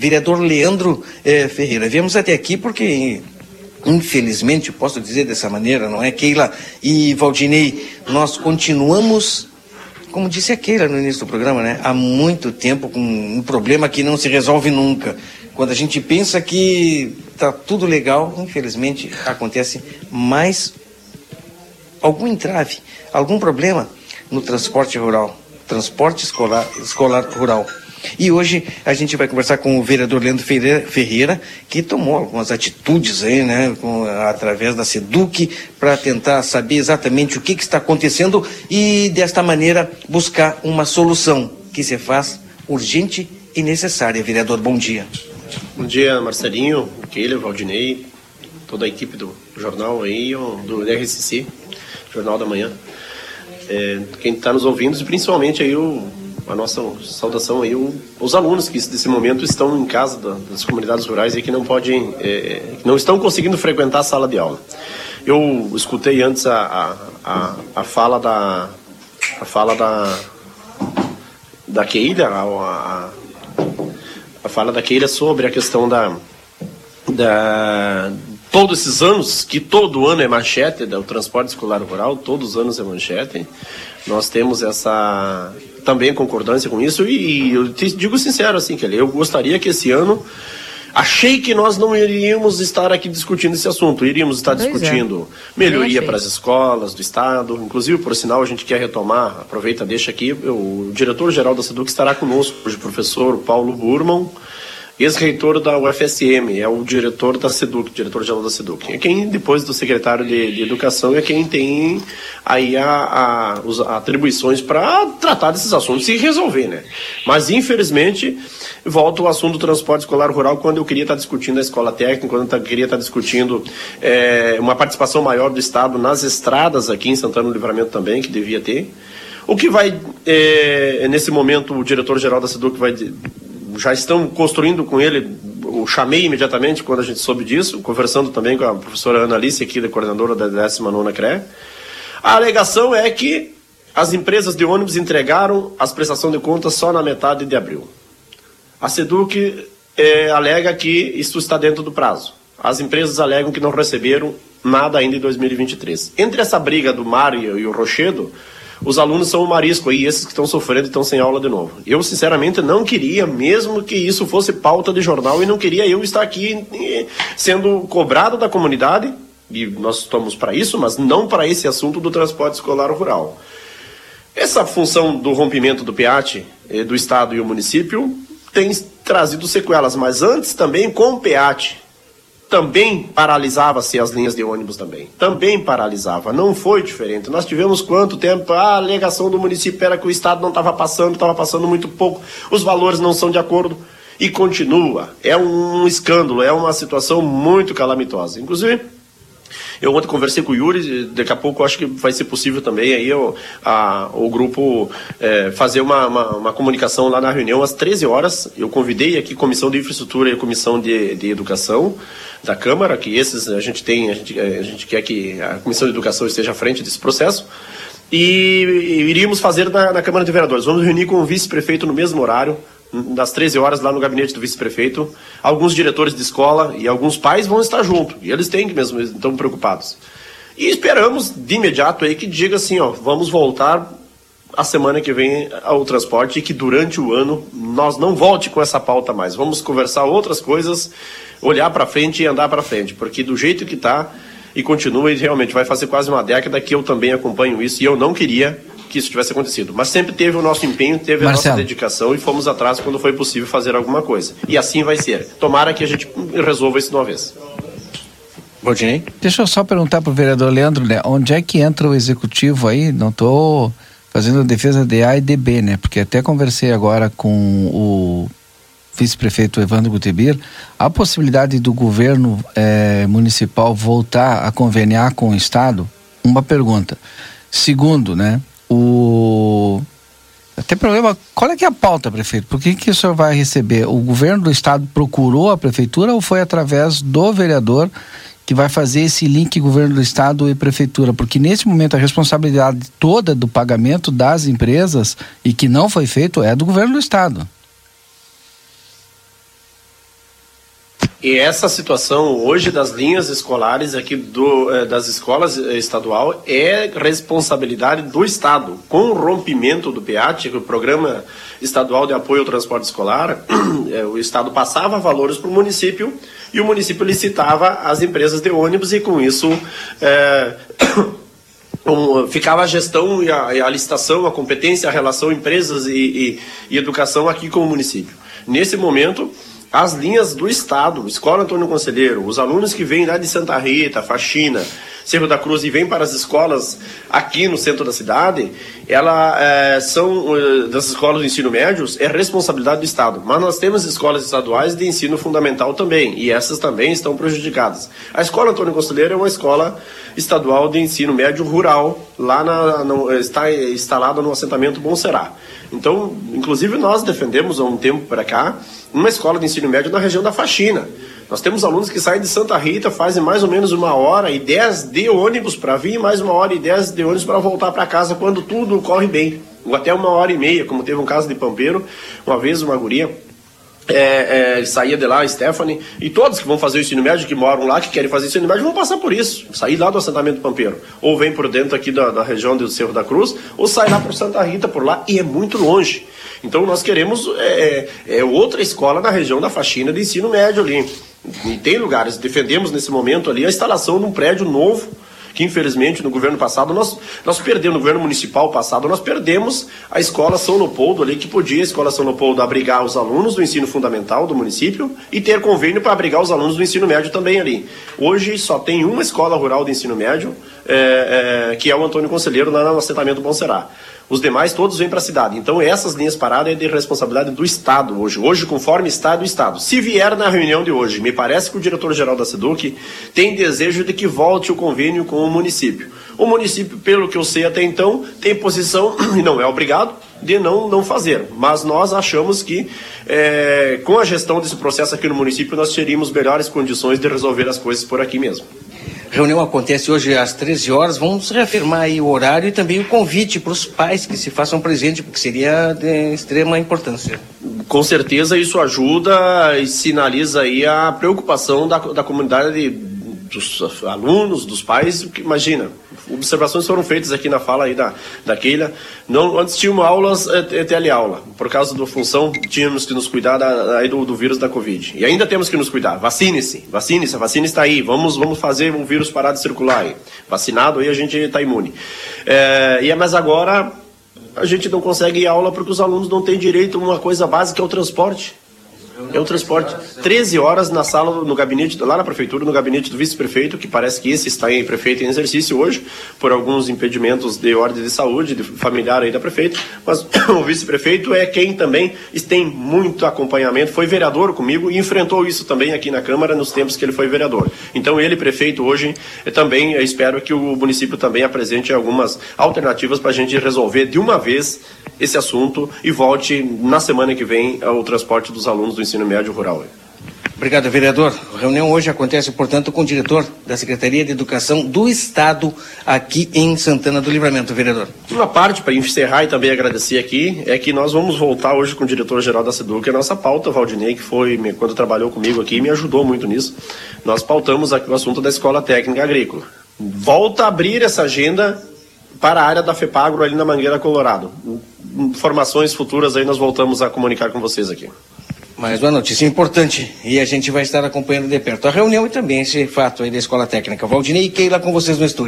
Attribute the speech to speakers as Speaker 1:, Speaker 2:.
Speaker 1: Vereador Leandro eh, Ferreira, viemos até aqui porque, infelizmente, posso dizer dessa maneira, não é, Keila e Valdinei, nós continuamos, como disse a Keila no início do programa, né, há muito tempo com um problema que não se resolve nunca. Quando a gente pensa que está tudo legal, infelizmente acontece mais algum entrave, algum problema no transporte rural, transporte escolar, escolar rural. E hoje a gente vai conversar com o vereador Leandro Ferreira, que tomou algumas atitudes aí, né, com, através da SEDUC, para tentar saber exatamente o que, que, está acontecendo e, desta maneira, buscar uma solução que se faz urgente e necessária. Vereador, bom dia.
Speaker 2: Bom dia, Marcelinho, Keila, Valdinei, toda a equipe do jornal aí, do RSC, Jornal da Manhã. É, quem está nos ouvindo, e principalmente aí o a nossa saudação aí o, os alunos que nesse momento estão em casa da, das comunidades rurais e que não podem, é, não estão conseguindo frequentar a sala de aula. Eu escutei antes a, a, a, fala da a fala da da Keila, a, a, a fala da Keila sobre a questão da, da todos esses anos, que todo ano é manchete do transporte escolar rural, todos os anos é manchete, nós temos essa também concordância com isso e, e eu te digo sincero assim, que eu gostaria que esse ano Achei que nós não iríamos estar aqui discutindo esse assunto, iríamos estar pois é. discutindo é. melhoria para as escolas do Estado. Inclusive, por sinal, a gente quer retomar, aproveita, deixa aqui, o diretor-geral da SEDUC estará conosco hoje, o professor Paulo Burman, ex-reitor da UFSM, é o diretor da SEDUC, diretor-geral da SEDUC. É quem, depois do secretário de, de Educação, é quem tem aí a, a, os atribuições para tratar desses assuntos e resolver, né? Mas, infelizmente, volta o assunto do transporte escolar rural quando eu queria estar discutindo a escola técnica, quando eu queria estar discutindo é, uma participação maior do Estado nas estradas aqui em Santana do Livramento também, que devia ter. O que vai, é, nesse momento, o diretor-geral da SEDUC vai já estão construindo com ele, o chamei imediatamente quando a gente soube disso, conversando também com a professora Ana Alice, aqui, da coordenadora da 19 CRE. A alegação é que as empresas de ônibus entregaram as prestações de contas só na metade de abril. A SEDUC é, alega que isso está dentro do prazo. As empresas alegam que não receberam nada ainda em 2023. Entre essa briga do Mário e o Rochedo, os alunos são o marisco aí, esses que estão sofrendo e estão sem aula de novo. Eu, sinceramente, não queria, mesmo que isso fosse pauta de jornal, e não queria eu estar aqui sendo cobrado da comunidade, e nós estamos para isso, mas não para esse assunto do transporte escolar rural. Essa função do rompimento do PEAT, eh, do Estado e o município, tem trazido sequelas, mas antes também com o PEAT, também paralisava-se as linhas de ônibus também. Também paralisava. Não foi diferente. Nós tivemos quanto tempo? A alegação do município era que o Estado não estava passando, estava passando muito pouco, os valores não são de acordo. E continua. É um escândalo, é uma situação muito calamitosa. Inclusive, eu ontem conversei com o Yuri, daqui a pouco acho que vai ser possível também aí o, a, o grupo é, fazer uma, uma, uma, comunicação lá na reunião às 13 horas. Eu convidei aqui Comissão de Infraestrutura e Comissão de, de Educação da Câmara, que esses a gente tem, a gente, a gente quer que a Comissão de Educação esteja à frente desse processo. E, iríamos fazer na, na Câmara de Vereadores. Vamos reunir com o vice-prefeito no mesmo horário, das 13 horas lá no gabinete do vice-prefeito. Alguns diretores de escola e alguns pais vão estar junto. E eles têm que mesmo, estão preocupados. E esperamos de imediato aí que diga assim, ó, vamos voltar a semana que vem ao transporte e que durante o ano nós não volte com essa pauta mais. Vamos conversar outras coisas, olhar para frente e andar para frente, porque do jeito que está e continua e realmente vai fazer quase uma década que eu também acompanho isso e eu não queria que isso tivesse acontecido. Mas sempre teve o nosso empenho, teve a Marcelo. nossa dedicação e fomos atrás quando foi possível fazer alguma coisa. E assim vai ser. Tomara que a gente resolva isso de uma vez.
Speaker 3: Baldinei? Deixa eu só perguntar para o vereador Leandro, né? Onde é que entra o executivo aí? Não estou fazendo a defesa de A e de B, né? Porque até conversei agora com o vice-prefeito Evandro Gutebir, a possibilidade do governo eh, municipal voltar a conveniar com o Estado? Uma pergunta. Segundo, né? O tem problema. Qual é que é a pauta, prefeito? Por que, que o senhor vai receber? O governo do estado procurou a prefeitura ou foi através do vereador que vai fazer esse link governo do estado e prefeitura? Porque nesse momento a responsabilidade toda do pagamento das empresas e que não foi feito é do governo do estado.
Speaker 2: E essa situação hoje das linhas escolares aqui do, eh, das escolas estadual é responsabilidade do Estado. Com o rompimento do PEAT, o Programa Estadual de Apoio ao Transporte Escolar, eh, o Estado passava valores para o município e o município licitava as empresas de ônibus e com isso é, ficava a gestão e a, a, licitação, a competência, a relação empresas e, e, e educação aqui com o município. Nesse momento, as linhas do Estado, Escola Antônio Conselheiro, os alunos que vêm lá de Santa Rita, Faxina, Cerro da Cruz e vêm para as escolas aqui no centro da cidade, ela é, são eh, das escolas de ensino médio é responsabilidade do Estado. Mas nós temos escolas estaduais de ensino fundamental também e essas também estão prejudicadas. A escola Antônio Conselheiro é uma escola estadual de ensino médio rural lá na, no, está instalada no assentamento Bom Será. Então, inclusive nós defendemos há um tempo para cá uma escola de ensino médio na região da Faxina. Nós temos alunos que saem de Santa Rita, fazem mais ou menos uma hora e dez de ônibus para vir, mais uma hora e dez de ônibus para voltar para casa quando tudo corre bem. Ou até uma hora e meia, como teve um caso de Pampeiro, uma vez uma guria é, é, saía de lá, Stephanie, e todos que vão fazer o ensino médio, que moram lá, que querem fazer o ensino médio, vão passar por isso. Sair lá do assentamento Pampeiro. Ou vem por dentro aqui da, da região do Cerro da Cruz, ou sai lá por Santa Rita, por lá, e é muito longe. Então nós queremos é, é, é outra escola na região da faxina de ensino médio ali. E tem lugares, defendemos nesse momento ali a instalação de um prédio novo que infelizmente no governo passado nós, nós perdemos, no governo municipal passado, nós perdemos a escola São Leopoldo ali, que podia a escola São Leopoldo abrigar os alunos do ensino fundamental do município e ter convênio para abrigar os alunos do ensino médio também ali. Hoje só tem uma escola rural de ensino médio, é, é, que é o Antônio Conselheiro, lá no assentamento Bom Será. Os demais todos vêm para a cidade. Então essas linhas paradas é de responsabilidade do Estado hoje. Hoje, conforme está do Estado. Se vier na reunião de hoje, me parece que o diretor-geral da SEDUC tem desejo de que volte o convênio com o município. O município, pelo que eu sei até então, tem posição, e não é obrigado, de não, não fazer. Mas nós achamos que, é, com a gestão desse processo aqui no município, nós teríamos melhores condições de resolver as coisas por aqui mesmo
Speaker 1: reunião acontece hoje às 13 horas. Vamos reafirmar aí o horário e também o convite para os pais que se façam presente, porque seria de extrema importância.
Speaker 2: Com certeza isso ajuda e sinaliza aí a preocupação da, da comunidade dos alunos, dos pais, imagina, observações foram feitas aqui na fala aí da, da Keila. Não, antes tínhamos aulas é, é teleaula. Por causa da função, tínhamos que nos cuidar da, aí do, do, vírus da Covid. E ainda temos que nos cuidar. Vacine-se, vacine-se, a vacina está aí. Vamos, vamos fazer o vírus parar de circular aí. Vacinado aí a gente está imune. É, e, mas agora a gente não consegue ir aula porque os alunos não têm direito a uma coisa básica, é o transporte. É o transporte. 13 horas na sala, no gabinete, lá na prefeitura, no gabinete do vice-prefeito, que parece que esse está em prefeito em exercício hoje, por alguns impedimentos de ordem de saúde, de familiar aí da prefeita, mas o vice-prefeito é quem também tem muito acompanhamento, foi vereador comigo e enfrentou isso também aqui na Câmara nos tempos que ele foi vereador. Então ele, prefeito, hoje, também espero que o município também apresente algumas alternativas para a gente resolver de uma vez esse assunto e volte na semana que vem ao transporte dos alunos do ensino médio rural.
Speaker 1: Obrigado, vereador. A reunião hoje acontece, portanto, com o diretor da Secretaria de Educação do Estado aqui em Santana do Livramento, vereador.
Speaker 2: Uma parte, para encerrar e também agradecer aqui, é que nós vamos voltar hoje com o diretor-geral da SEDUC, a nossa pauta, Valdinei, que foi, quando trabalhou comigo aqui, me ajudou muito nisso. Nós pautamos aqui o assunto da Escola Técnica Agrícola. Volta a abrir essa agenda para a área da FEPAGRO ali na Mangueira Colorado. Informações futuras aí nós voltamos a comunicar com vocês aqui.
Speaker 1: Mais uma notícia importante e a gente vai estar acompanhando de perto a reunião e também esse fato aí da Escola Técnica. Valdinei e Keila com vocês no estúdio.